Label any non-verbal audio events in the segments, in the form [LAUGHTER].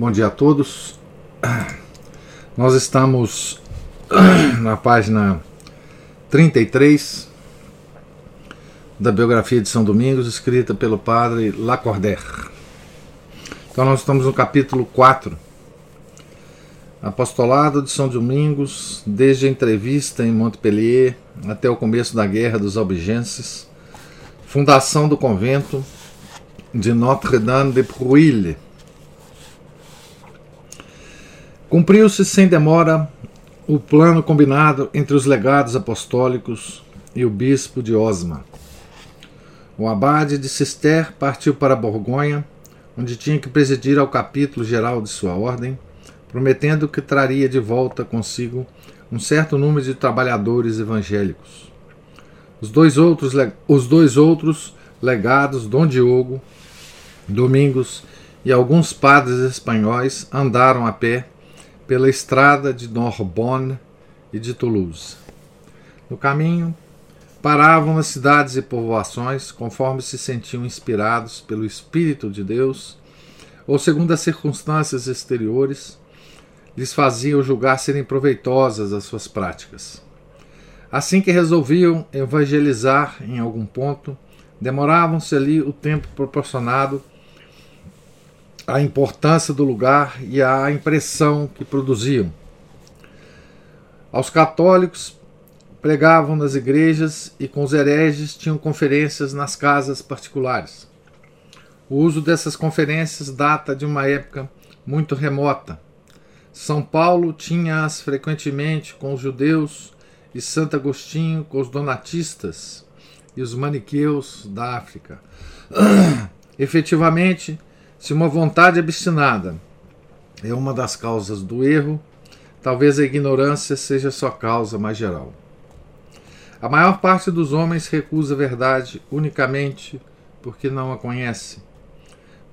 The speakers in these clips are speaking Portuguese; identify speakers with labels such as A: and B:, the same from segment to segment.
A: Bom dia a todos. Nós estamos [CLEARS THROAT] na página 33 da biografia de São Domingos, escrita pelo padre Lacordaire. Então, nós estamos no capítulo 4, Apostolado de São Domingos, desde a entrevista em Montpellier até o começo da Guerra dos Albigenses, fundação do convento de Notre-Dame de Prouille Cumpriu-se sem demora o plano combinado entre os legados apostólicos e o bispo de Osma. O abade de Cister partiu para Borgonha, onde tinha que presidir ao capítulo geral de sua ordem, prometendo que traria de volta consigo um certo número de trabalhadores evangélicos. Os dois outros, os dois outros legados, Dom Diogo, Domingos e alguns padres espanhóis andaram a pé pela estrada de Narbonne e de Toulouse. No caminho, paravam nas cidades e povoações conforme se sentiam inspirados pelo Espírito de Deus ou segundo as circunstâncias exteriores, lhes faziam julgar serem proveitosas as suas práticas. Assim que resolviam evangelizar em algum ponto, demoravam-se ali o tempo proporcionado a importância do lugar e a impressão que produziam. Aos católicos pregavam nas igrejas e com os hereges tinham conferências nas casas particulares. O uso dessas conferências data de uma época muito remota. São Paulo tinha-as frequentemente com os judeus e Santo Agostinho com os donatistas e os maniqueus da África. [CLEARS THROAT] Efetivamente, se uma vontade obstinada é uma das causas do erro, talvez a ignorância seja sua causa mais geral. A maior parte dos homens recusa a verdade unicamente porque não a conhece,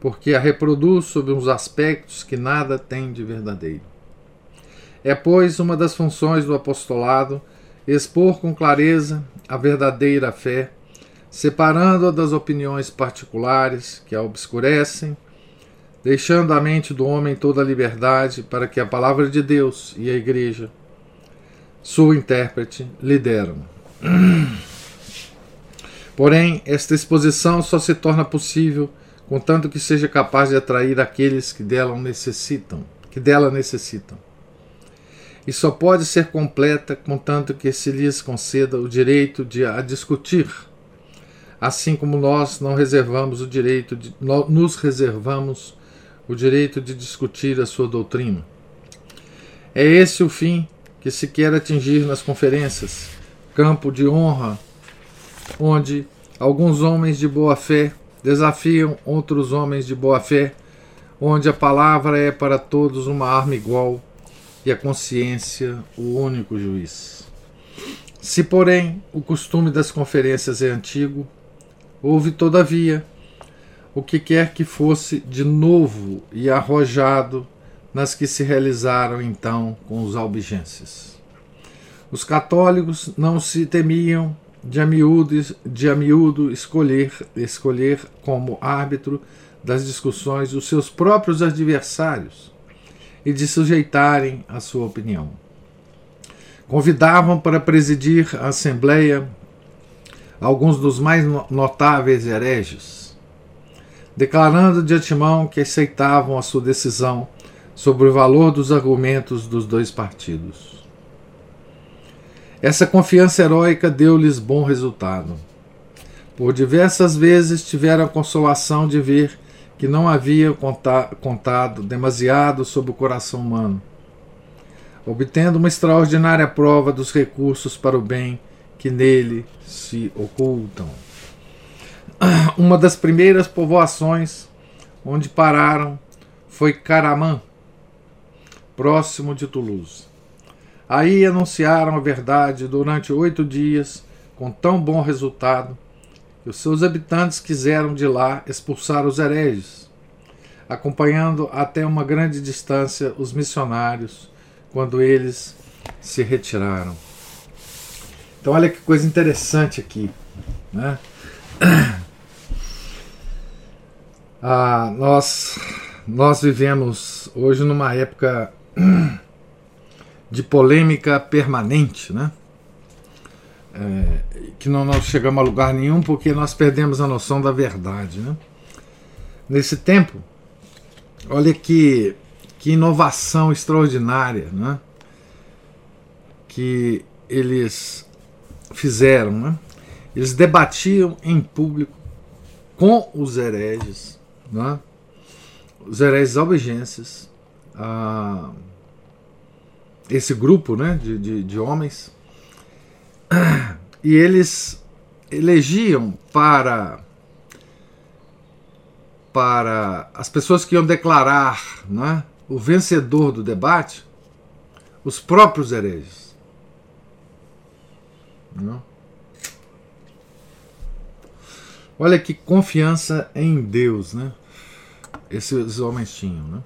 A: porque a reproduz sob uns aspectos que nada tem de verdadeiro. É, pois, uma das funções do apostolado expor com clareza a verdadeira fé, separando-a das opiniões particulares que a obscurecem deixando à mente do homem toda a liberdade para que a palavra de Deus e a Igreja, sua intérprete, lideram. [CLEARS THROAT] Porém, esta exposição só se torna possível contanto que seja capaz de atrair aqueles que dela necessitam, que dela necessitam. E só pode ser completa contanto que se lhes conceda o direito de a discutir, assim como nós não reservamos o direito de nos reservamos o direito de discutir a sua doutrina. É esse o fim que se quer atingir nas conferências, campo de honra, onde alguns homens de boa fé desafiam outros homens de boa fé, onde a palavra é para todos uma arma igual e a consciência o único juiz. Se, porém, o costume das conferências é antigo, houve, todavia, o que quer que fosse de novo e arrojado nas que se realizaram então com os albigenses. Os católicos não se temiam de a miúdo, de a miúdo escolher, escolher como árbitro das discussões os seus próprios adversários e de sujeitarem a sua opinião. Convidavam para presidir a Assembleia alguns dos mais notáveis hereges, declarando de antemão que aceitavam a sua decisão sobre o valor dos argumentos dos dois partidos. Essa confiança heróica deu-lhes bom resultado. Por diversas vezes tiveram a consolação de ver que não havia contado demasiado sobre o coração humano, obtendo uma extraordinária prova dos recursos para o bem que nele se ocultam. [CLEARS THROAT] uma das primeiras povoações onde pararam foi Caraman, próximo de Toulouse. Aí anunciaram a verdade durante oito dias, com tão bom resultado, que os seus habitantes quiseram de lá expulsar os hereges, acompanhando até uma grande distância os missionários quando eles se retiraram. Então, olha que coisa interessante aqui. Né? [CLEARS THROAT] Ah, nós, nós vivemos hoje numa época de polêmica permanente, né? É, que não nós chegamos a lugar nenhum porque nós perdemos a noção da verdade. Né? Nesse tempo, olha que, que inovação extraordinária né? que eles fizeram. Né? Eles debatiam em público com os hereges, né? os hereges albigenses, ah, esse grupo né, de, de, de homens, e eles elegiam para para as pessoas que iam declarar né, o vencedor do debate os próprios hereges. Não? Olha que confiança em Deus, né? Esses homens tinham, né?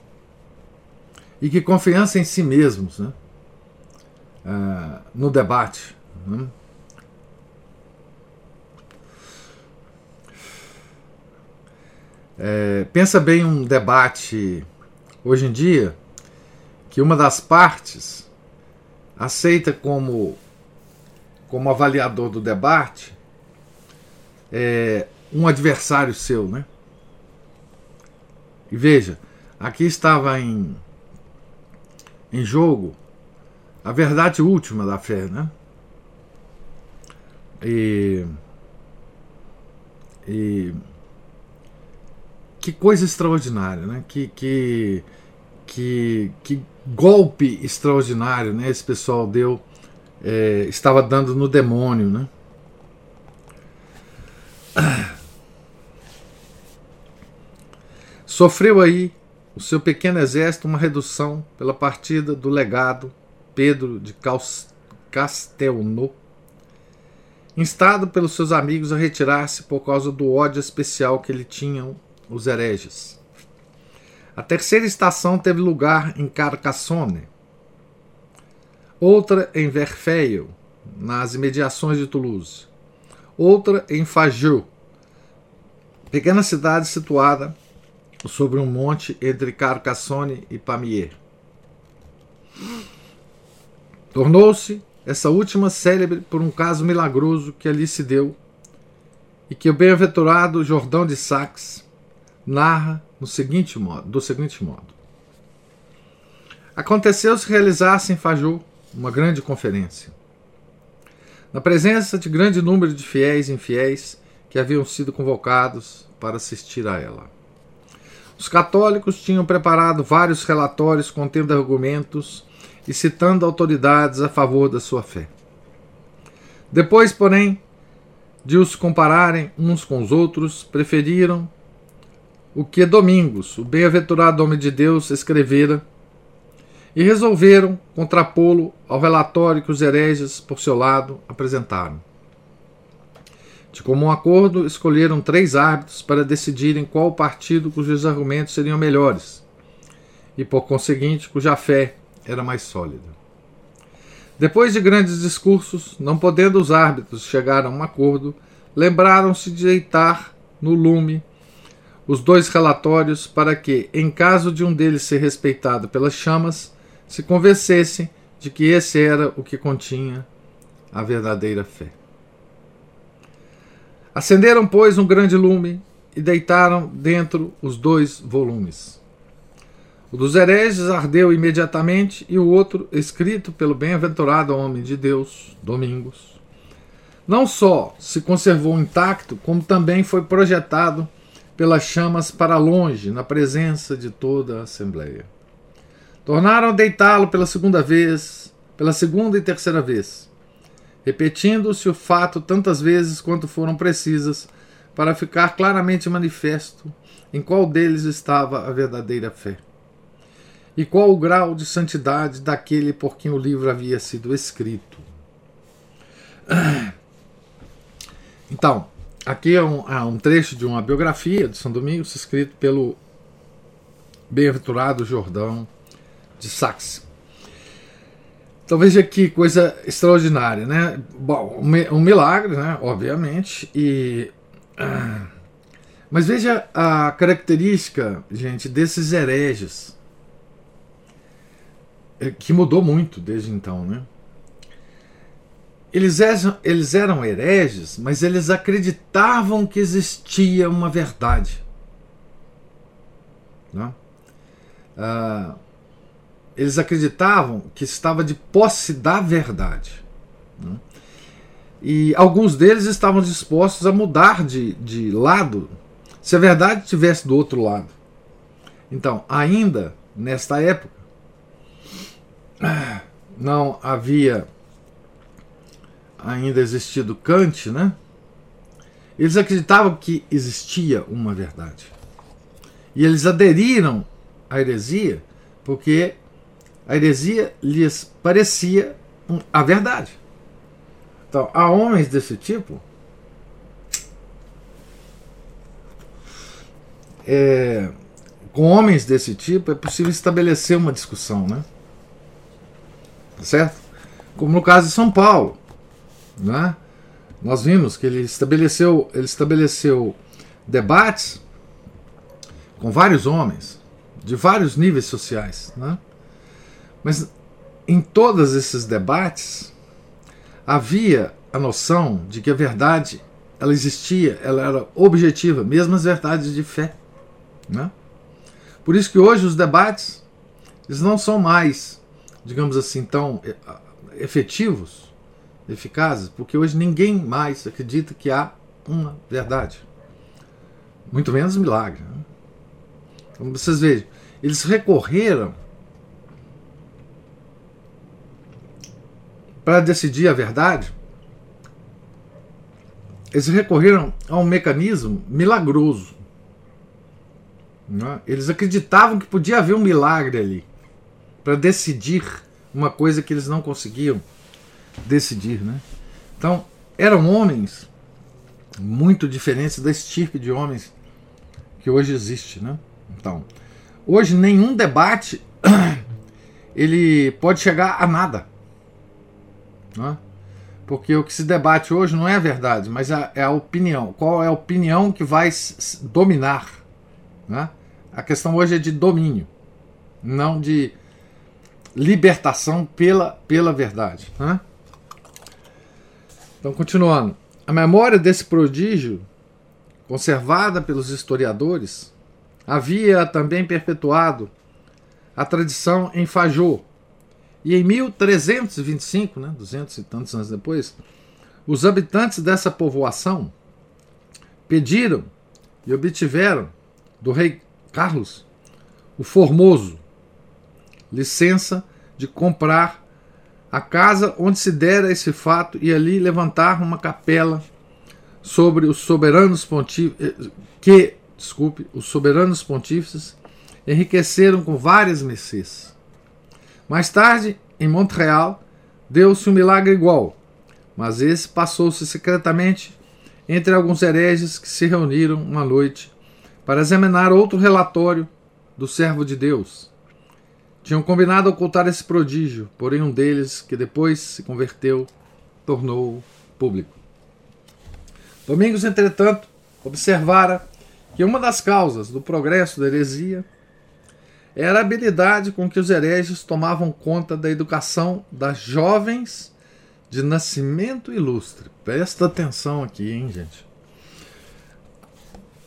A: E que confiança em si mesmos, né? Uh, no debate. Né? É, pensa bem um debate hoje em dia que uma das partes aceita como como avaliador do debate é, um adversário seu, né? E veja, aqui estava em, em jogo a verdade última da fé, né? E, e que coisa extraordinária, né? Que, que, que, que golpe extraordinário, né? Esse pessoal deu, é, estava dando no demônio, né? Sofreu aí o seu pequeno exército uma redução pela partida do legado Pedro de Castelnau, instado pelos seus amigos a retirar-se por causa do ódio especial que lhe tinham os hereges. A terceira estação teve lugar em Carcassonne, outra em Verfeil, nas imediações de Toulouse, outra em Fajou, pequena cidade situada sobre um monte entre Carcassonne e Pamiers. Tornou-se essa última célebre por um caso milagroso que ali se deu e que o bem-aventurado Jordão de Sax narra no seguinte modo, do seguinte modo. Aconteceu-se realizar-se em Fajou uma grande conferência. Na presença de grande número de fiéis e infiéis que haviam sido convocados para assistir a ela. Os católicos tinham preparado vários relatórios contendo argumentos e citando autoridades a favor da sua fé. Depois, porém, de os compararem uns com os outros, preferiram o que Domingos, o bem-aventurado homem de Deus, escrevera e resolveram contrapô-lo ao relatório que os hereges, por seu lado, apresentaram. De comum acordo, escolheram três árbitros para decidirem qual partido cujos argumentos seriam melhores e, por conseguinte, cuja fé era mais sólida. Depois de grandes discursos, não podendo os árbitros chegar a um acordo, lembraram-se de deitar no lume os dois relatórios para que, em caso de um deles ser respeitado pelas chamas, se convencessem de que esse era o que continha a verdadeira fé. Acenderam, pois, um grande lume e deitaram dentro os dois volumes. O dos hereges ardeu imediatamente, e o outro, escrito pelo bem-aventurado homem de Deus, Domingos, não só se conservou intacto, como também foi projetado pelas chamas para longe, na presença de toda a Assembleia. Tornaram a deitá-lo pela segunda vez, pela segunda e terceira vez repetindo-se o fato tantas vezes quanto foram precisas para ficar claramente manifesto em qual deles estava a verdadeira fé. e qual o grau de santidade daquele por quem o livro havia sido escrito. [CLEARS THROAT] Então, aqui é um, é um trecho de uma biografia de São Domingos, escrito pelo bem-aventurado Jordão de Saxe. Então veja que coisa extraordinária, né? Bom, um milagre, né? Obviamente. E ah, mas veja a característica, gente, desses hereges é, que mudou muito desde então, né? Eles eram, eles eram hereges, mas eles acreditavam que existia uma verdade. Né? Ah, eles acreditavam que estava de posse da verdade. Né? E alguns deles estavam dispostos a mudar de, de lado se a verdade estivesse do outro lado. Então, ainda nesta época, não havia ainda existido Kant, né? Eles acreditavam que existia uma verdade. E eles aderiram à heresia porque a heresia lhes parecia a verdade. Então, há homens desse tipo. É, com homens desse tipo é possível estabelecer uma discussão, né? Certo? Como no caso de São Paulo, né? Nós vimos que ele estabeleceu, ele estabeleceu debates com vários homens de vários níveis sociais, né? Mas em todos esses debates havia a noção de que a verdade ela existia, ela era objetiva, mesmo as verdades de fé. Né? Por isso que hoje os debates eles não são mais, digamos assim, tão eh, efetivos, eficazes, porque hoje ninguém mais acredita que há uma verdade. Muito menos milagre. Né? Como vocês vejam, eles recorreram para decidir a verdade, eles recorreram a um mecanismo milagroso. É? Eles acreditavam que podia haver um milagre ali para decidir uma coisa que eles não conseguiam decidir. Né? Então, eram homens muito diferentes da estirpe de homens que hoje existe. Né? Então, hoje nenhum debate [COUGHS] ele pode chegar a nada. Né? Porque o que se debate hoje não é a verdade, mas é, é a opinião. Qual é a opinião que vai dominar? Né? A questão hoje é de domínio, não de libertação pela, pela verdade. Né? Então, continuando. A memória desse prodígio, conservada pelos historiadores, havia também perpetuado a tradição em Fajô, e em 1325, né, 200 e tantos anos depois, os habitantes dessa povoação pediram e obtiveram do rei Carlos o Formoso licença de comprar a casa onde se dera esse fato e ali levantar uma capela sobre os soberanos pontífices eh, que, desculpe, os soberanos pontífices enriqueceram com várias mercês. Mais tarde, em Montreal, deu-se um milagre igual, mas esse passou-se secretamente entre alguns hereges que se reuniram uma noite para examinar outro relatório do servo de Deus. Tinham combinado ocultar esse prodígio, porém um deles, que depois se converteu, tornou público. Domingos, entretanto, observara que uma das causas do progresso da heresia era a habilidade com que os hereges tomavam conta da educação das jovens de nascimento ilustre. Presta atenção aqui, hein, gente?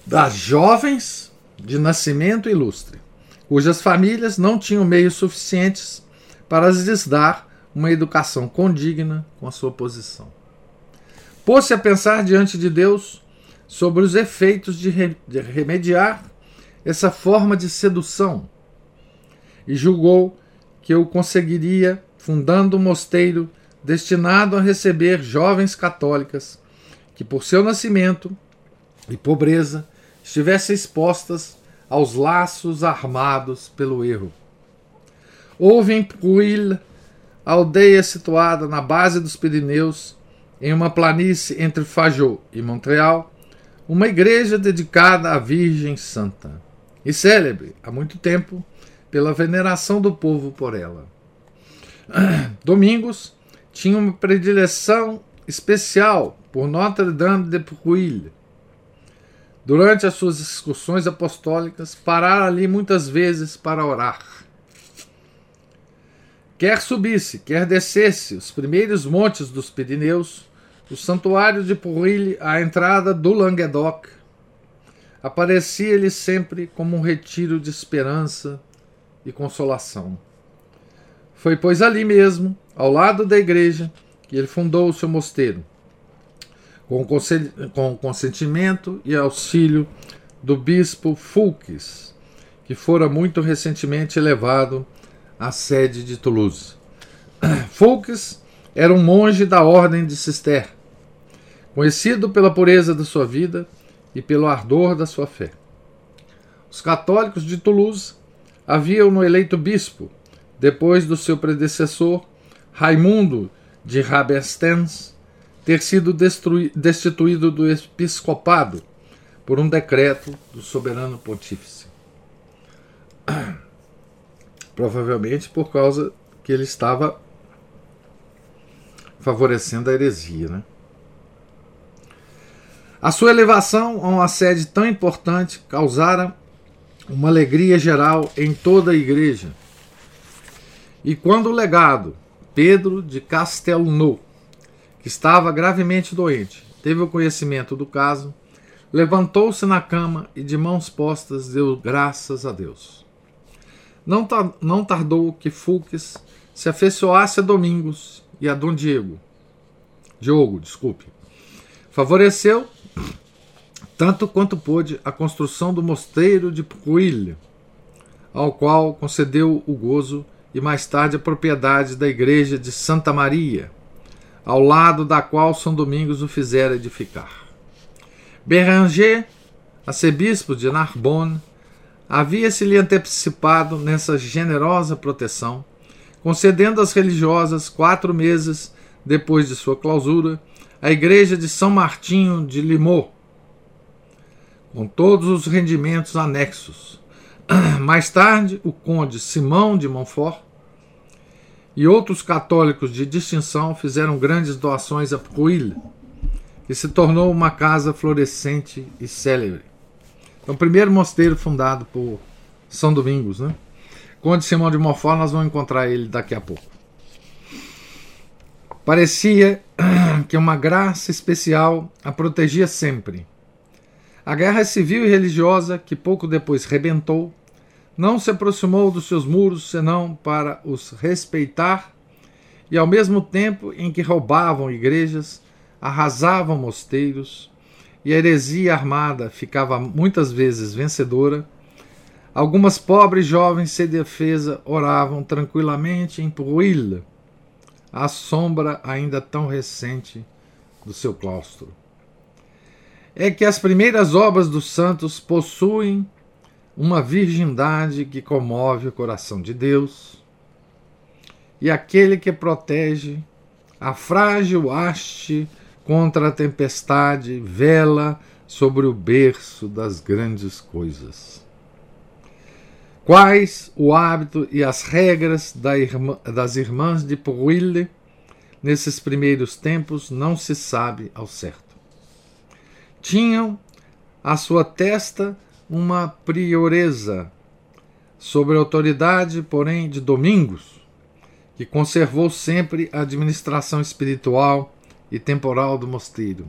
A: Das jovens de nascimento ilustre, cujas famílias não tinham meios suficientes para lhes dar uma educação condigna com a sua posição. Pôs-se a pensar diante de Deus sobre os efeitos de, remediar essa forma de sedução e julgou que eu conseguiria fundando um mosteiro destinado a receber jovens católicas que, por seu nascimento e pobreza, estivessem expostas aos laços armados pelo erro. houve em Pruil, aldeia situada na base dos Pirineus, em uma planície entre Fajot e Montreal, uma igreja dedicada à Virgem Santa e célebre há muito tempo pela veneração do povo por ela. [CLEARS THROAT] Domingos tinha uma predileção especial por Notre-Dame de Pruil. Durante as suas excursões apostólicas, parara ali muitas vezes para orar. Quer subisse, quer descesse os primeiros montes dos Pirineus, o santuário de Pruil à entrada do Languedoc, aparecia-lhe sempre como um retiro de esperança e consolação. Foi, pois, ali mesmo, ao lado da igreja, que ele fundou o seu mosteiro, com o consentimento e auxílio do bispo Fulques, que fora muito recentemente elevado à sede de Toulouse. [CLEARS THROAT] Fulques era um monge da ordem de Cister, conhecido pela pureza da sua vida e pelo ardor da sua fé. Os católicos de Toulouse haviam-no eleito bispo, depois do seu predecessor, Raimundo de Rabestens, ter sido destituído do episcopado por um decreto do soberano pontífice. [CLEARS THROAT] Provavelmente por causa que ele estava favorecendo a heresia. Né? A sua elevação a uma sede tão importante causara uma alegria geral em toda a igreja. E quando o legado, Pedro de Castelnau, que estava gravemente doente, teve o conhecimento do caso, levantou-se na cama e, de mãos postas, deu graças a Deus. Não, não tardou que Fulques se afeiçoasse a Domingos e a Dom Diego. Diogo, desculpe. Favoreceu, tanto quanto pôde, a construção do mosteiro de Puilha, ao qual concedeu o gozo e mais tarde a propriedade da igreja de Santa Maria, ao lado da qual São Domingos o fizera edificar. Béranger, arcebispo de Narbonne, havia-se-lhe antecipado nessa generosa proteção concedendo às religiosas quatro meses depois de sua clausura a igreja de São Martinho de Limoux, com todos os rendimentos anexos. [CLEARS THROAT] Mais tarde, o conde Simão de Montfort e outros católicos de distinção fizeram grandes doações a Pruil, que se tornou uma casa florescente e célebre. É o primeiro mosteiro fundado por São Domingos, né? Conde Simão de Montfort, nós vamos encontrar ele daqui a pouco. Parecia [CLEARS THROAT] que uma graça especial a protegia sempre. A guerra civil e religiosa, que pouco depois rebentou, não se aproximou dos seus muros senão para os respeitar, e ao mesmo tempo em que roubavam igrejas, arrasavam mosteiros, e a heresia armada ficava muitas vezes vencedora, Algumas pobres jovens sem defesa oravam tranquilamente em Pruil, à sombra ainda tão recente do seu claustro. É que as primeiras obras dos santos possuem uma virgindade que comove o coração de Deus, e aquele que protege a frágil haste contra a tempestade vela sobre o berço das grandes coisas. Quais o hábito e as regras da irmã, das irmãs de Pruille nesses primeiros tempos não se sabe ao certo. Tinham à sua testa uma prioreza, sobre a autoridade, porém, de Domingos, que conservou sempre a administração espiritual e temporal do mosteiro,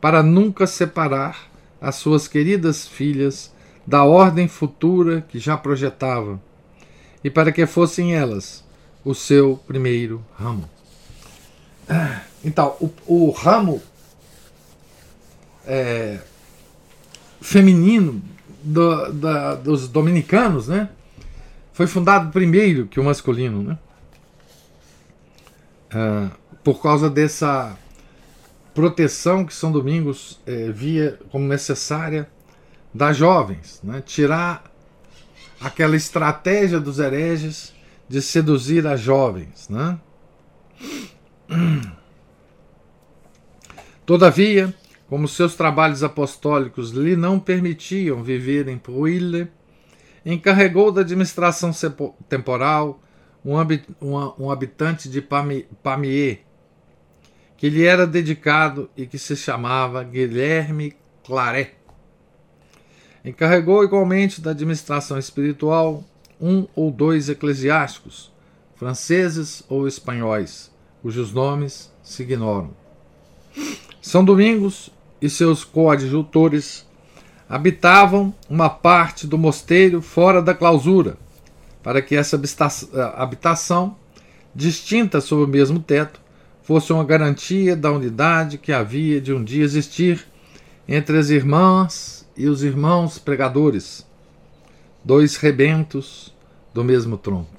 A: para nunca separar as suas queridas filhas da ordem futura que já projetava, e para que fossem elas o seu primeiro ramo. Então, o, o ramo é, feminino do, da, dos dominicanos, né, foi fundado primeiro que o masculino, né, é, por causa dessa proteção que São Domingos é, via como necessária das jovens, né? tirar aquela estratégia dos hereges de seduzir as jovens. Né? Todavia, como seus trabalhos apostólicos lhe não permitiam viver em Pruille, encarregou da administração temporal um, habitante de Pamiers, que lhe era dedicado e que se chamava Guilherme Claret. Encarregou igualmente da administração espiritual um ou dois eclesiásticos, franceses ou espanhóis, cujos nomes se ignoram. São Domingos e seus coadjutores habitavam uma parte do mosteiro fora da clausura, para que essa habitação, distinta sob o mesmo teto, fosse uma garantia da unidade que havia de um dia existir entre as irmãs e os irmãos pregadores, dois rebentos do mesmo tronco.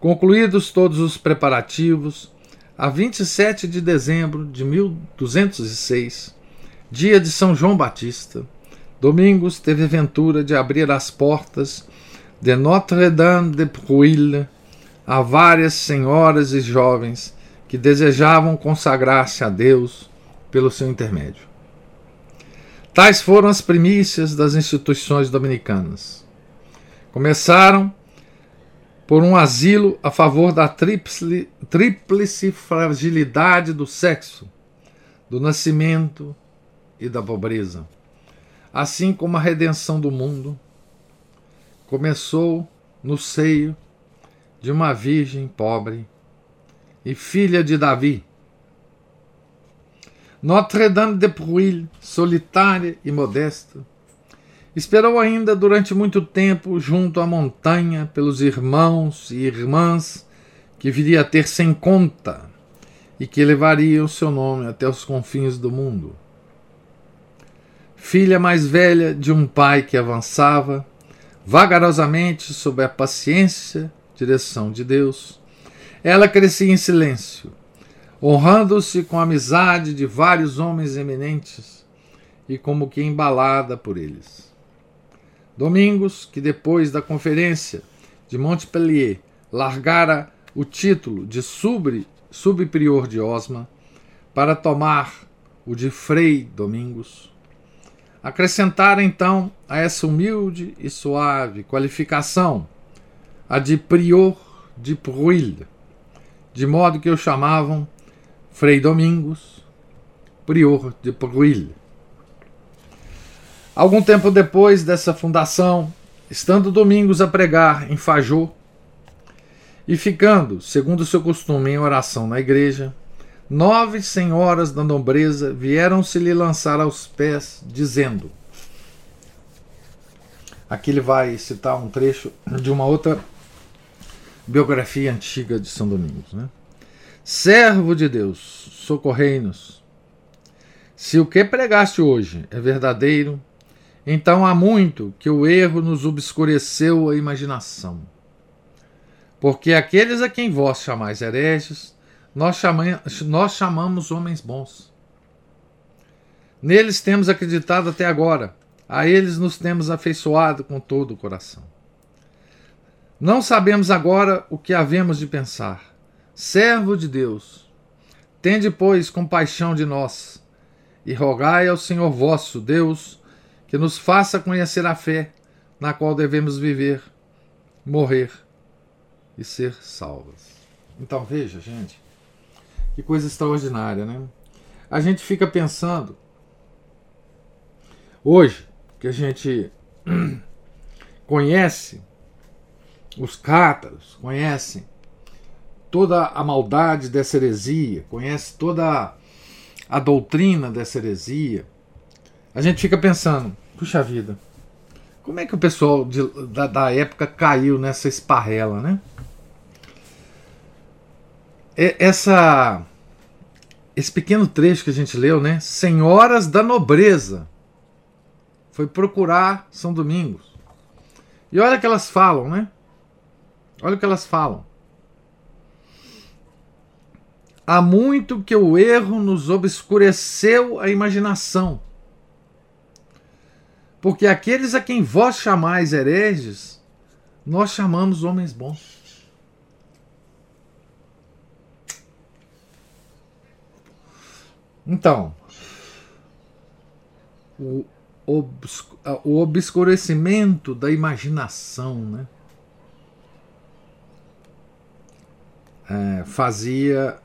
A: Concluídos todos os preparativos, a 27 de dezembro de 1206, dia de São João Batista, Domingos teve ventura de abrir as portas de Notre-Dame de Prouille a várias senhoras e jovens que desejavam consagrar-se a Deus pelo seu intermédio. Tais foram as primícias das instituições dominicanas. Começaram por um asilo a favor da tríplice, fragilidade do sexo, do nascimento e da pobreza. Assim como a redenção do mundo começou no seio de uma virgem pobre e filha de Davi. Notre-Dame de Prouille, solitária e modesta, Esperou ainda durante muito tempo junto à montanha pelos irmãos e irmãs que viria a ter sem conta e que levariam seu nome até os confins do mundo. Filha mais velha de um pai que avançava vagarosamente sob a paciência, direção de Deus, ela crescia em silêncio, honrando-se com a amizade de vários homens eminentes e como que embalada por eles. Domingos, que depois da conferência de Montpellier largara o título de sub, subprior de Osma para tomar o de Frei Domingos, acrescentara então a essa humilde e suave qualificação a de prior de Prouille, de modo que o chamavam Frei Domingos, prior de Prouille. Algum tempo depois dessa fundação, estando Domingos a pregar em Fajô e ficando, segundo seu costume, em oração na igreja, nove senhoras da nobreza vieram se lhe lançar aos pés, dizendo: Aqui ele vai citar um trecho de uma outra biografia antiga de São Domingos. Né? Servo de Deus, socorrei-nos. Se o que pregaste hoje é verdadeiro, então há muito que o erro nos obscureceu a imaginação. Porque aqueles a quem vós chamais hereges, nós, chama, nós chamamos homens bons. Neles temos acreditado até agora, a eles nos temos afeiçoado com todo o coração. Não sabemos agora o que havemos de pensar. Servo de Deus, tende, pois, compaixão de nós, e rogai ao Senhor vosso Deus que nos faça conhecer a fé na qual devemos viver, morrer e ser salvas. Então veja, gente, que coisa extraordinária, né? A gente fica pensando hoje que a gente [CLEARS THROAT] conhece os cátaros, conhece toda a maldade dessa heresia, conhece toda a doutrina dessa heresia, a gente fica pensando, puxa vida, como é que o pessoal de, da, da, época caiu nessa esparrela, né? Essa, esse pequeno trecho que a gente leu, né? Senhoras da nobreza foi procurar São Domingos. E olha o que elas falam, né? Olha o que elas falam. Há muito que o erro nos obscureceu a imaginação porque aqueles a quem vós chamais hereges, nós chamamos homens bons. Então, o, o obscurecimento da imaginação, né? É, fazia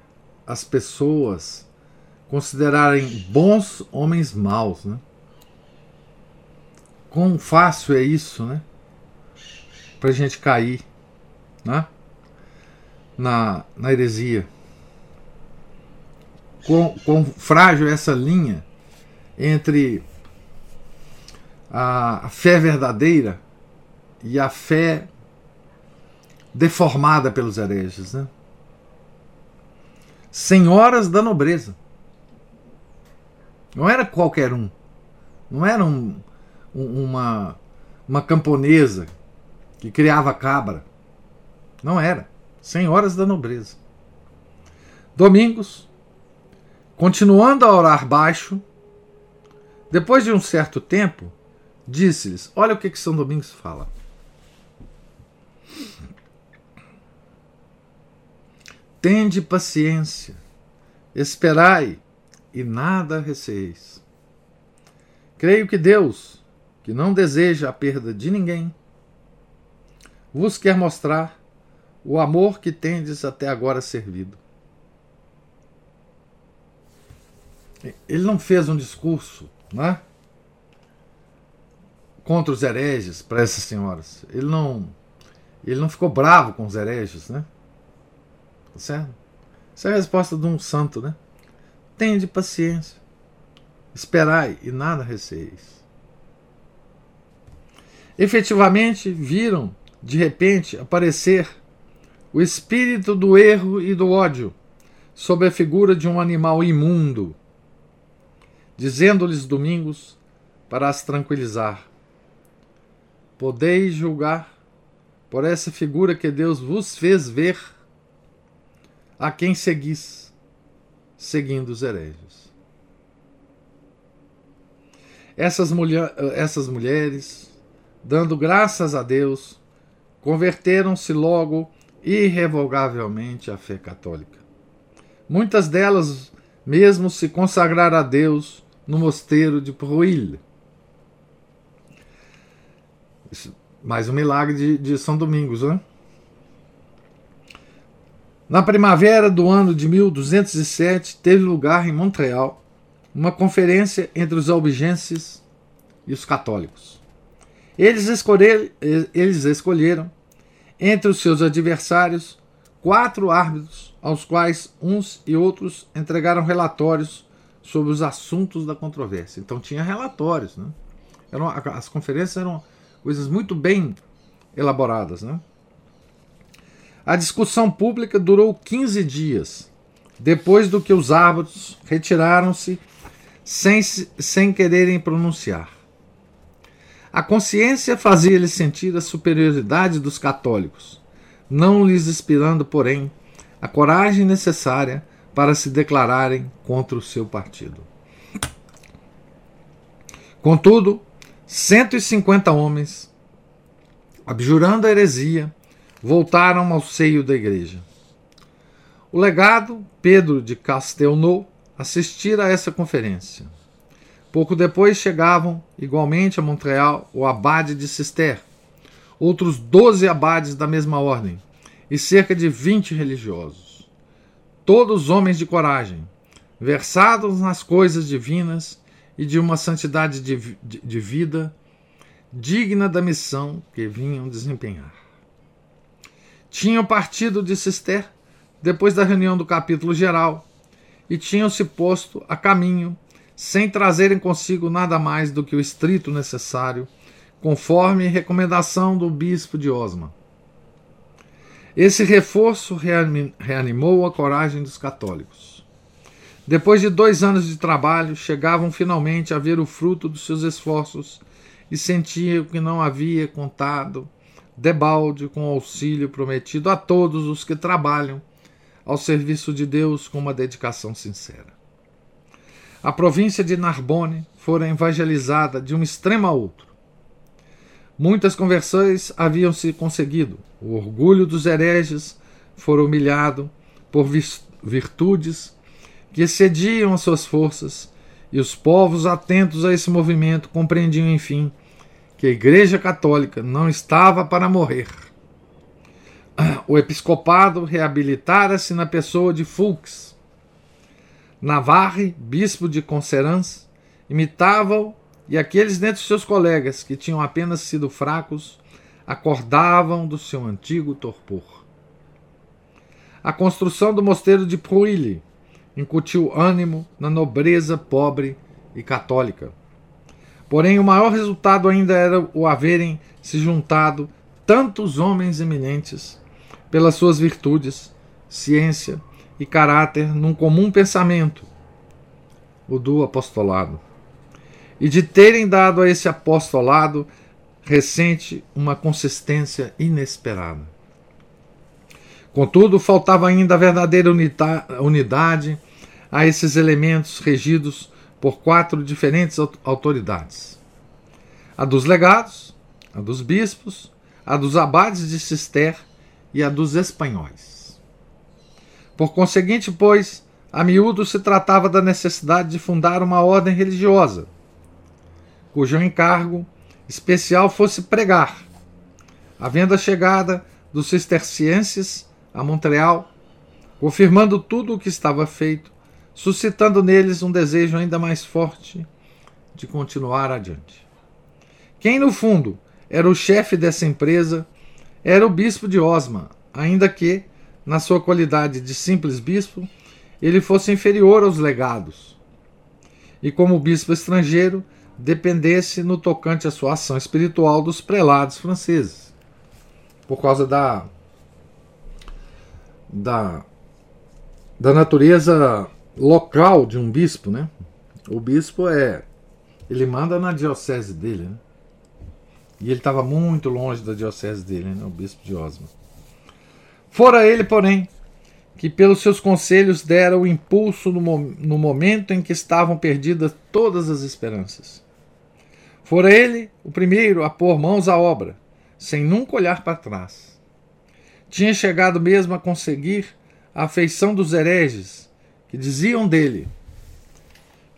A: as pessoas considerarem bons homens maus, né? Quão fácil é isso, né? Para a gente cair, né? Na, na heresia. Quão, quão frágil é essa linha entre a, a fé verdadeira e a fé deformada pelos hereges, né? Senhoras da nobreza. Não era qualquer um. Não era um, uma, uma camponesa que criava cabra. Não era. Senhoras da nobreza. Domingos, continuando a orar baixo, depois de um certo tempo, disse-lhes: Olha o que, que São Domingos fala. Tende paciência, esperai e nada receeis. Creio que Deus, que não deseja a perda de ninguém, vos quer mostrar o amor que tendes até agora servido. Ele não fez um discurso, né? contra os hereges para essas senhoras. Ele não, ele não ficou bravo com os hereges, né? Tá certo? Essa é a resposta de um santo, né? Tende paciência, esperai e nada receis. Efetivamente viram, de repente, aparecer o espírito do erro e do ódio sob a figura de um animal imundo, dizendo-lhes Domingos para as tranquilizar: Podeis julgar por essa figura que Deus vos fez ver a quem seguis, seguindo os hereges. Essas, mulher, essas mulheres, dando graças a Deus, converteram-se logo irrevogavelmente à fé católica. Muitas delas mesmo se consagraram a Deus no mosteiro de Pruil, mais um milagre de, de São Domingos, né? Na primavera do ano de 1207, teve lugar em Montreal uma conferência entre os albigenses e os católicos. Eles escolheram, eles escolheram entre os seus adversários quatro árbitros, aos quais uns e outros entregaram relatórios sobre os assuntos da controvérsia. Então tinha relatórios, né? Eram, as conferências eram coisas muito bem elaboradas. Né? A discussão pública durou 15 dias, depois do que os árbitros retiraram-se sem, sem quererem pronunciar. A consciência fazia-lhes sentir a superioridade dos católicos, não lhes inspirando, porém, a coragem necessária para se declararem contra o seu partido. Contudo, 150 homens, abjurando a heresia, voltaram ao seio da igreja. O legado, Pedro de Castelnau, assistira a essa conferência. Pouco depois chegavam, igualmente a Montreal, o abade de Cister, outros doze abades da mesma ordem e cerca de vinte religiosos. Todos homens de coragem, versados nas coisas divinas e de uma santidade de, de, de vida digna da missão que vinham desempenhar. Tinham partido de Cister depois da reunião do capítulo geral e tinham se posto a caminho sem trazerem consigo nada mais do que o estrito necessário, conforme recomendação do bispo de Osma. Esse reforço reanimou a coragem dos católicos. Depois de dois anos de trabalho, chegavam finalmente a ver o fruto dos seus esforços e sentiam que não havia contado debalde com o auxílio prometido a todos os que trabalham ao serviço de Deus com uma dedicação sincera. A província de Narbonne fora evangelizada de um extremo a outro. Muitas conversões haviam se conseguido. O orgulho dos hereges fora humilhado por virtudes que excediam as suas forças, e os povos atentos a esse movimento compreendiam, enfim, que a Igreja Católica não estava para morrer. O episcopado reabilitara-se na pessoa de Fulks. Navarre, bispo de Conserans, imitava-o e aqueles dentre seus colegas que tinham apenas sido fracos acordavam do seu antigo torpor. A construção do mosteiro de Pruille incutiu ânimo na nobreza pobre e católica. Porém, o maior resultado ainda era o haverem se juntado tantos homens eminentes pelas suas virtudes, ciência e caráter num comum pensamento, o do apostolado e de terem dado a esse apostolado recente uma consistência inesperada. Contudo, faltava ainda a verdadeira unidade a esses elementos regidos por quatro diferentes autoridades: a dos legados, a dos bispos, a dos abades de Cister e a dos espanhóis. Por conseguinte, pois, a miúdo se tratava da necessidade de fundar uma ordem religiosa cujo encargo especial fosse pregar. Havendo a chegada dos cistercienses a Montreal, confirmando tudo o que estava feito, suscitando neles um desejo ainda mais forte de continuar adiante. Quem, no fundo, era o chefe dessa empresa era o bispo de Osma, ainda que, na sua qualidade de simples bispo, ele fosse inferior aos legados. E como bispo estrangeiro, dependesse no tocante à sua ação espiritual dos prelados franceses, por causa da da, da natureza local de um bispo, né? O bispo é ele manda na diocese dele, né? E ele estava muito longe da diocese dele, né? o bispo de Osma. Fora ele, porém, que pelos seus conselhos dera o impulso no, no momento em que estavam perdidas todas as esperanças. Fora ele o primeiro a pôr mãos à obra, sem nunca olhar para trás. Tinha chegado mesmo a conseguir a afeição dos hereges, que diziam dele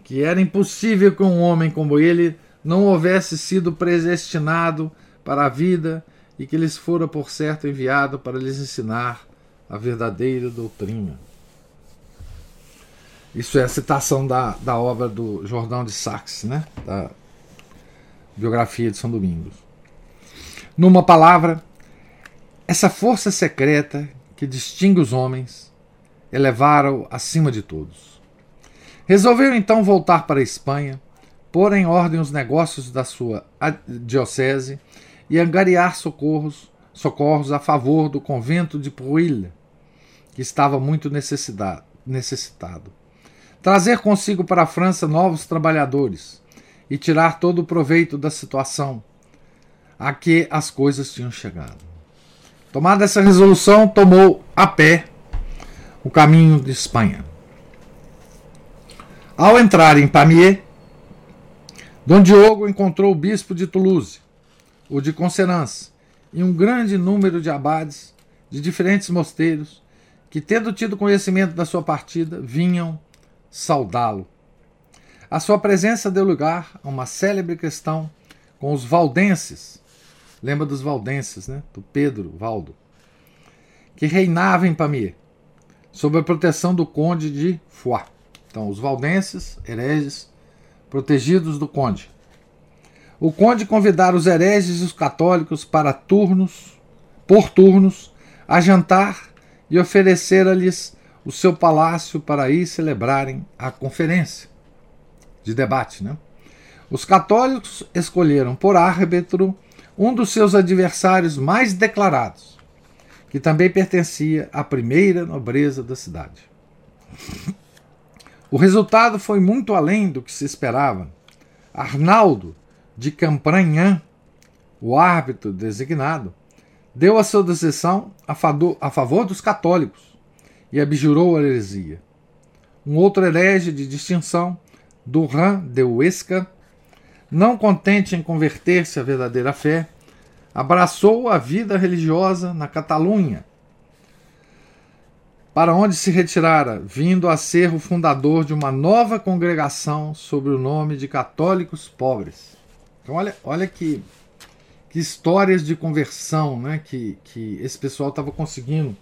A: que era impossível que um homem como ele não houvesse sido predestinado para a vida e que lhes fora por certo enviado para lhes ensinar a verdadeira doutrina. Isso é a citação da, da obra do Jordão de Saxe, né? Da, biografia de São Domingos. Numa palavra, essa força secreta que distingue os homens elevara-o acima de todos. Resolveu então voltar para a Espanha, pôr em ordem os negócios da sua diocese e angariar socorros, socorros a favor do convento de Pruille, que estava muito necessitado. Trazer consigo para a França novos trabalhadores, e tirar todo o proveito da situação a que as coisas tinham chegado. Tomada essa resolução, tomou a pé o caminho de Espanha. Ao entrar em Pamiers, Dom Diogo encontrou o bispo de Toulouse, o de Conserance, e um grande número de abades de diferentes mosteiros que, tendo tido conhecimento da sua partida, vinham saudá-lo a sua presença deu lugar a uma célebre questão com os valdenses. Lembra dos valdenses, né? Do Pedro Valdo. Que reinava em Pamiers, sob a proteção do conde de Foix. Então, os valdenses, hereges, protegidos do conde. O conde convidara os hereges e os católicos para turnos, por turnos, a jantar e oferecera-lhes o seu palácio para aí celebrarem a conferência de debate. Né? Os católicos escolheram por árbitro um dos seus adversários mais declarados, que também pertencia à primeira nobreza da cidade. O resultado foi muito além do que se esperava. Arnaldo de Campranhan, o árbitro designado, deu a sua decisão a favor dos católicos e abjurou a heresia. Um outro herege de distinção Durand de Huesca, não contente em converter-se à verdadeira fé, abraçou a vida religiosa na Catalunha, para onde se retirara, vindo a ser o fundador de uma nova congregação sob o nome de Católicos Pobres. Então, olha, olha que, que histórias de conversão né, que, que esse pessoal estava conseguindo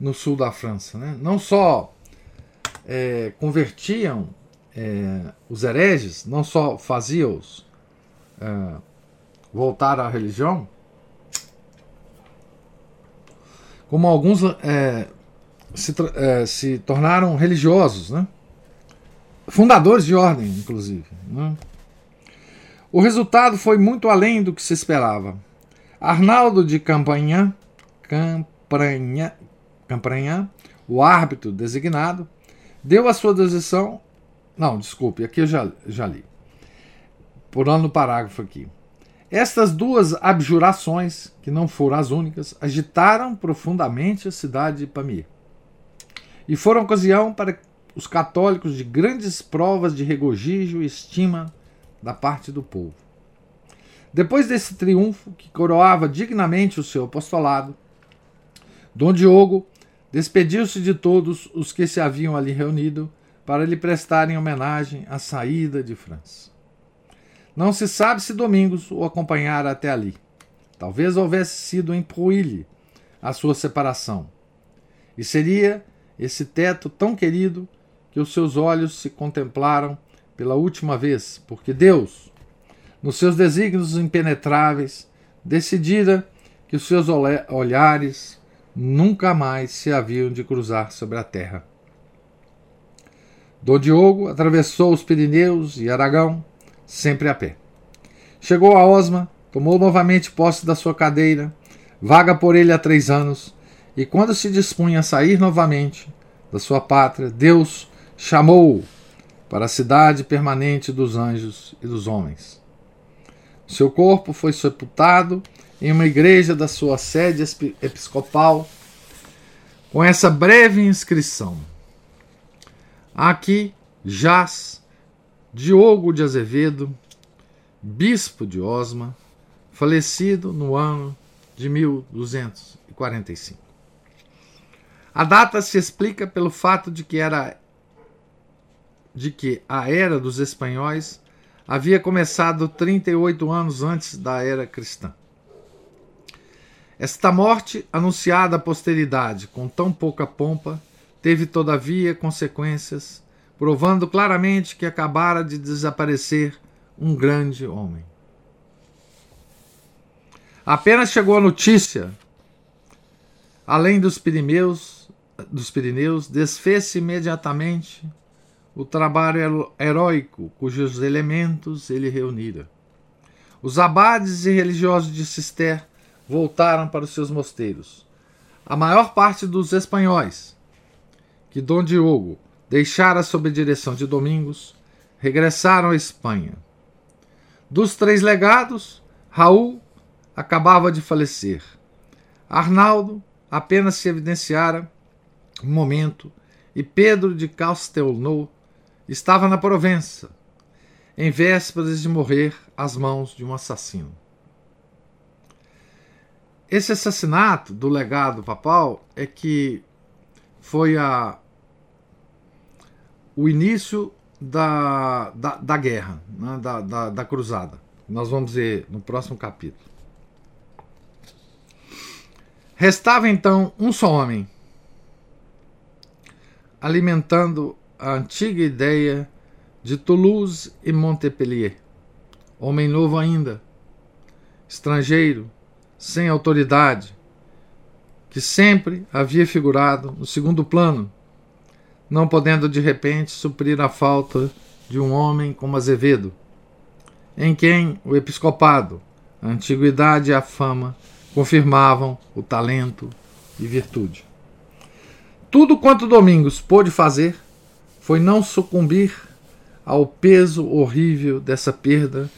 A: no sul da França. Né? Não só é, convertiam é, os hereges, não só faziam-os é, voltar à religião, como alguns é, se, é, se tornaram religiosos, né? fundadores de ordem, inclusive. Né? O resultado foi muito além do que se esperava. Arnaldo de Campanha, Campanha, Campanha, o árbitro designado, deu a sua decisão. Não, desculpe, aqui eu já, já li. Pulando no parágrafo aqui. Estas duas abjurações, que não foram as únicas, agitaram profundamente a cidade de Pamir e foram ocasião para os católicos de grandes provas de regozijo e estima da parte do povo. Depois desse triunfo, que coroava dignamente o seu apostolado, Dom Diogo despediu-se de todos os que se haviam ali reunido para lhe prestarem homenagem à saída de França. Não se sabe se Domingos o acompanhara até ali. Talvez houvesse sido em Prouille a sua separação. E seria esse teto tão querido que os seus olhos se contemplaram pela última vez, porque Deus, nos seus desígnios impenetráveis, decidira que os seus olhares nunca mais se haviam de cruzar sobre a terra. Dom Diogo atravessou os Pirineus e Aragão, sempre a pé. Chegou a Osma, tomou novamente posse da sua cadeira, vaga por ele há três anos, e quando se dispunha a sair novamente da sua pátria, Deus chamou-o para a cidade permanente dos anjos e dos homens. Seu corpo foi sepultado em uma igreja da sua sede episcopal com essa breve inscrição: Aqui jaz Diogo de Azevedo, bispo de Osma, falecido no ano de 1245. A data se explica pelo fato de que era de que a era dos espanhóis havia começado 38 anos antes da era cristã. Esta morte, anunciada à posteridade com tão pouca pompa, teve todavia consequências, provando claramente que acabara de desaparecer um grande homem. Apenas chegou a notícia, além dos Pirineus, dos Pirineus, desfez-se imediatamente o trabalho heróico cujos elementos ele reunira. Os abades e religiosos de Cister voltaram para os seus mosteiros. A maior parte dos espanhóis, que Dom Diogo deixara sob direção de Domingos, regressaram à Espanha. Dos três legados, Raul acabava de falecer. Arnaldo apenas se evidenciara um momento e Pedro de Castelnau estava na Provença, em vésperas de morrer às mãos de um assassino. Esse assassinato do legado papal é que foi a, o início da, da, da guerra, né, da, da, da cruzada. Nós vamos ver no próximo capítulo. Restava então um só homem, alimentando a antiga ideia de Toulouse e Montpellier. Homem novo ainda, estrangeiro, sem autoridade, que sempre havia figurado no segundo plano, não podendo de repente suprir a falta de um homem como Azevedo, em quem o episcopado, a antiguidade e a fama confirmavam o talento e virtude. Tudo quanto Domingos pôde fazer foi não sucumbir ao peso horrível dessa perda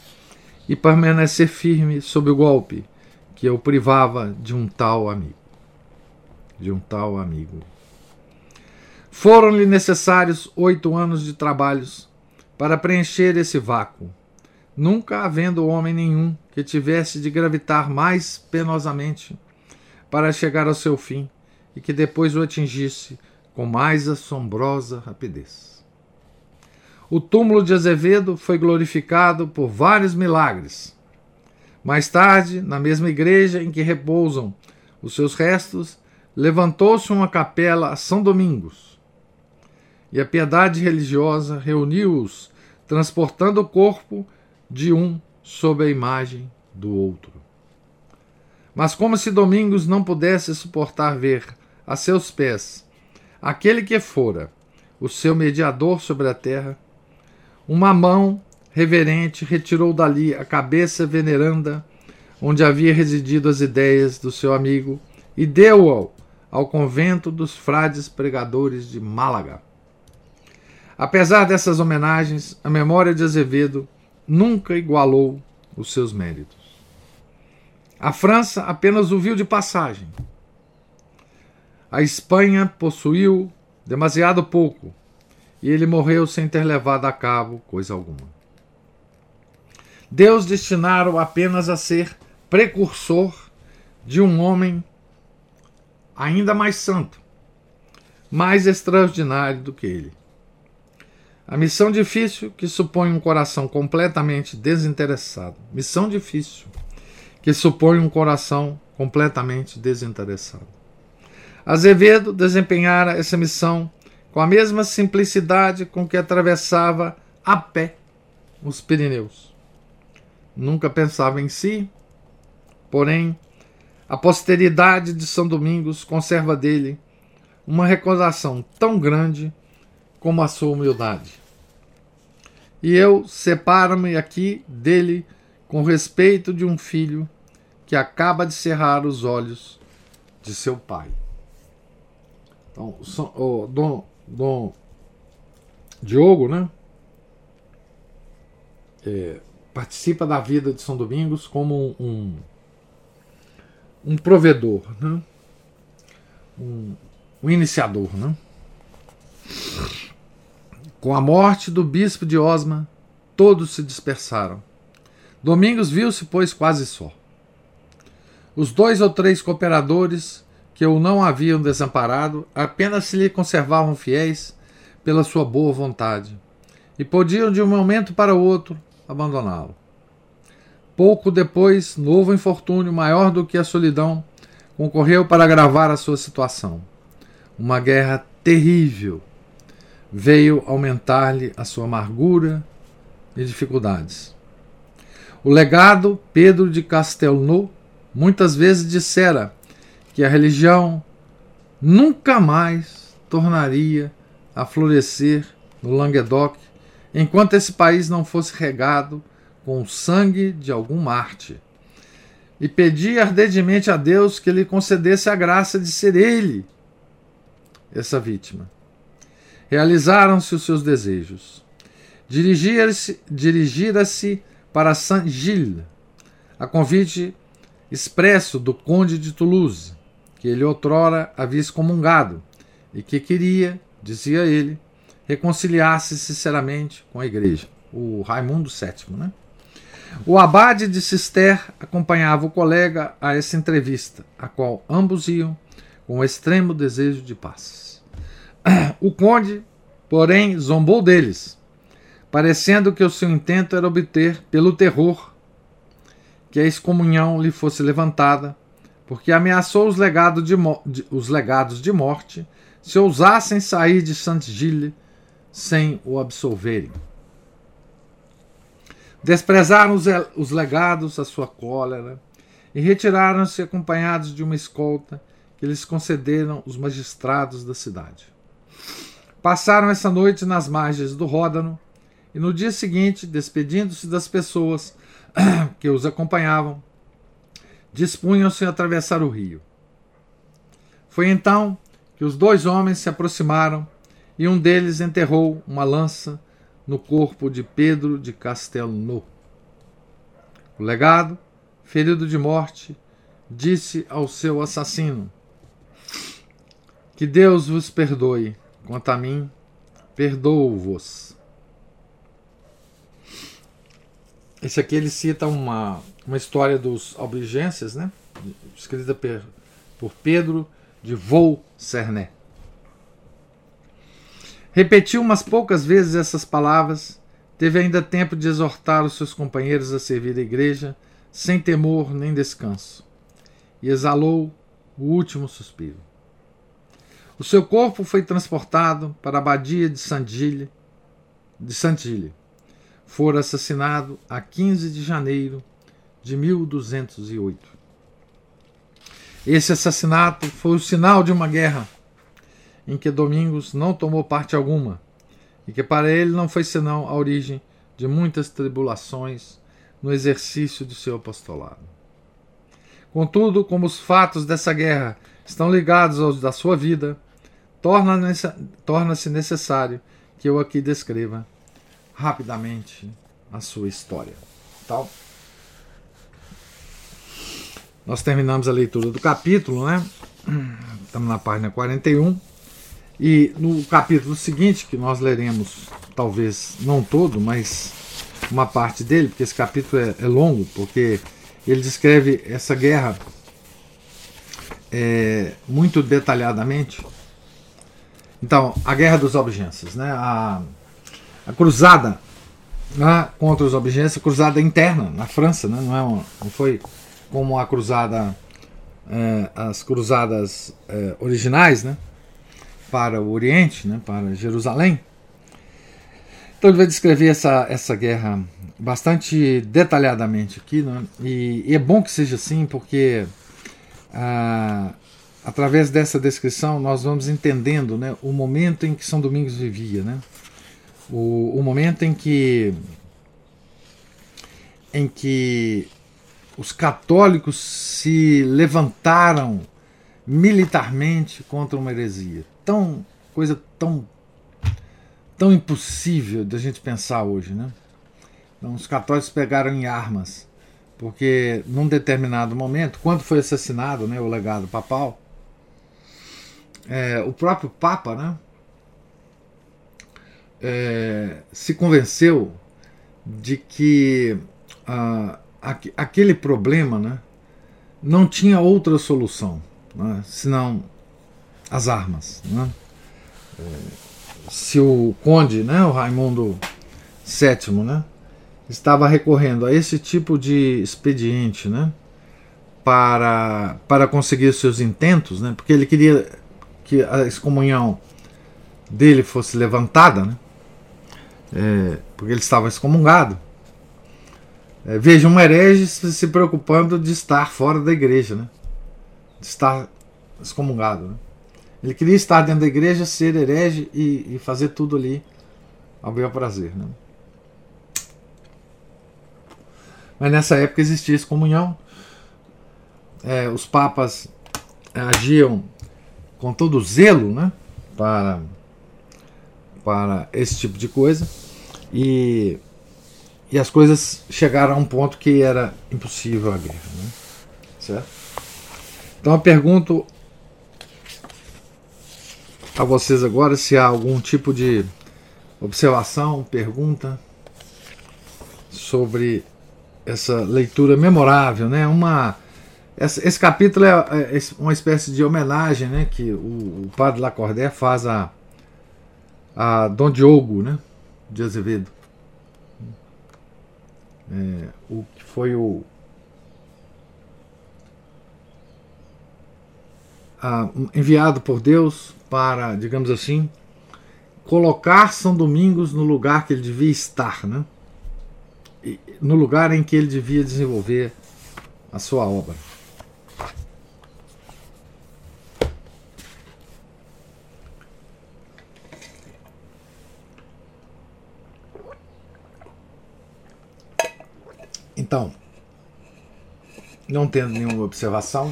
A: e permanecer firme sob o golpe que eu privava de um tal amigo. De um tal amigo. Foram-lhe necessários oito anos de trabalhos para preencher esse vácuo, nunca havendo homem nenhum que tivesse de gravitar mais penosamente para chegar ao seu fim e que depois o atingisse com mais assombrosa rapidez. O túmulo de Azevedo foi glorificado por vários milagres. Mais tarde, na mesma igreja em que repousam os seus restos, levantou-se uma capela a São Domingos. E a piedade religiosa reuniu-os, transportando o corpo de um sob a imagem do outro. Mas como se Domingos não pudesse suportar ver a seus pés aquele que fora o seu mediador sobre a terra, uma mão reverente retirou dali a cabeça veneranda onde havia residido as ideias do seu amigo e deu-o ao convento dos frades pregadores de Málaga. Apesar dessas homenagens, a memória de Azevedo nunca igualou os seus méritos. A França apenas o viu de passagem. A Espanha possuiu demasiado pouco e ele morreu sem ter levado a cabo coisa alguma. Deus destinara-o apenas a ser precursor de um homem ainda mais santo, mais extraordinário do que ele. A missão difícil que supõe um coração completamente desinteressado. Missão difícil que supõe um coração completamente desinteressado. Azevedo desempenhara essa missão com a mesma simplicidade com que atravessava a pé os Pirineus. Nunca pensava em si, porém, a posteridade de São Domingos conserva dele uma recordação tão grande como a sua humildade. E eu separo-me aqui dele com respeito de um filho que acaba de cerrar os olhos de seu pai. Então, o Dom, Dom Diogo, né? É, participa da vida de São Domingos como um, um provedor, né? um, um iniciador. Né? Com a morte do bispo de Osma, todos se dispersaram. Domingos viu-se, pois, quase só. Os dois ou três cooperadores que o não haviam desamparado apenas se lhe conservavam fiéis pela sua boa vontade e podiam de um momento para outro abandoná-lo. Pouco depois, novo infortúnio maior do que a solidão concorreu para agravar a sua situação. Uma guerra terrível veio aumentar-lhe a sua amargura e dificuldades. O legado Pedro de Castelnau muitas vezes dissera que a religião nunca mais tornaria a florescer no Languedoc enquanto esse país não fosse regado com o sangue de algum Marte. E pedia ardentemente a Deus que lhe concedesse a graça de ser ele essa vítima realizaram-se os seus desejos. Dirigira-se dirigira para Saint-Gilles, a convite expresso do conde de Toulouse, que ele outrora havia excomungado e que queria, dizia ele, reconciliar-se sinceramente com a igreja. O Raimundo VII, né? O abade de Cister acompanhava o colega a essa entrevista, a qual ambos iam com extremo desejo de paz. [CLEARS THROAT] O conde, porém, zombou deles, parecendo que o seu intento era obter, pelo terror, que a excomunhão lhe fosse levantada, porque ameaçou os, legado de, de, os legados de morte se ousassem sair de Saint-Gilles sem o absolverem. Desprezaram os, os legados a sua cólera e retiraram-se acompanhados de uma escolta que lhes concederam os magistrados da cidade. Passaram essa noite nas margens do Ródano e no dia seguinte, despedindo-se das pessoas [COUGHS] que os acompanhavam, dispunham-se a atravessar o rio. Foi então que os dois homens se aproximaram e um deles enterrou uma lança no corpo de Pedro de Castelnau. O legado, ferido de morte, disse ao seu assassino: Que Deus vos perdoe Quanto a mim, perdoo-vos. Esse aqui ele cita uma, uma história dos albigenses, né? escrita por Pedro de Vaux Cerné. Repetiu umas poucas vezes essas palavras, teve ainda tempo de exortar os seus companheiros a servir a igreja, sem temor nem descanso, e exalou o último suspiro. O seu corpo foi transportado para a abadia de Sandilhe, de Santilhe. Fora assassinado a 15 de janeiro de 1208. Esse assassinato foi o sinal de uma guerra em que Domingos não tomou parte alguma e que para ele não foi senão a origem de muitas tribulações no exercício de seu apostolado. Contudo, como os fatos dessa guerra estão ligados aos da sua vida, torna-se necessário que eu aqui descreva rapidamente a sua história. Então, nós terminamos a leitura do capítulo, né? Estamos na página 41. E no capítulo seguinte, que nós leremos, talvez não todo, mas uma parte dele, porque esse capítulo é, é longo, porque ele descreve essa guerra é, muito detalhadamente. Então, a guerra dos objetos, né? a, a cruzada né, contra os a cruzada interna na França, né? não, é uma, não foi como a cruzada, é, as cruzadas é, originais, né? para o Oriente, né, para Jerusalém. Então ele vai descrever essa, essa guerra bastante detalhadamente aqui, né, e, e, é bom que seja assim, porque ah, através dessa descrição nós vamos entendendo né, o momento em que São Domingos vivia, né, o, o momento em que em que os católicos se levantaram militarmente contra uma heresia tão coisa tão tão impossível da gente pensar hoje, né? Então, os católicos pegaram em armas, porque num determinado momento, quando foi assassinado, né, o legado papal, é, o próprio Papa, né, é, se convenceu de que ah, aquele problema, né, não tinha outra solução, né, senão as armas. Né? É, se o conde, né, o Raimundo VII, né, estava recorrendo a esse tipo de expediente né, para, para conseguir seus intentos, né, porque ele queria que a excomunhão dele fosse levantada, né, é, porque ele estava excomungado. É, veja um herege se preocupando de estar fora da igreja, né, de estar excomungado. Né. Ele queria estar dentro da igreja, ser herege e, e fazer tudo ali ao bel prazer. Né? Mas nessa época existia excomunhão. É, os papas agiam com todo zelo né, para, para esse tipo de coisa. E, e as coisas chegaram a um ponto que era impossível a guerra. Né? Certo? Então eu pergunto a vocês agora se há algum tipo de observação, pergunta sobre essa leitura memorável, né? Uma esse, esse capítulo é, é, uma espécie de homenagem, né? Que o, o padre Lacordaire faz a a Dom Diogo, né? De Azevedo, é, o que foi o a, enviado por Deus para, digamos assim, colocar São Domingos no lugar que ele devia estar, né? no lugar em que ele devia desenvolver a sua obra. Então, não tendo nenhuma observação,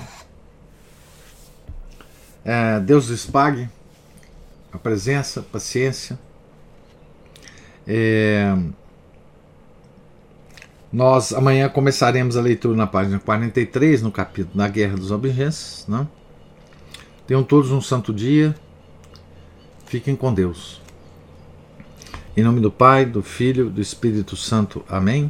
A: é, Deus lhes pague a presença, a paciência. É, nós amanhã começaremos a leitura na página 43, no capítulo da Guerra dos Albigenses. Né? Tenham todos um santo dia. Fiquem com Deus. Em nome do Pai, do Filho, do Espírito Santo. Amém.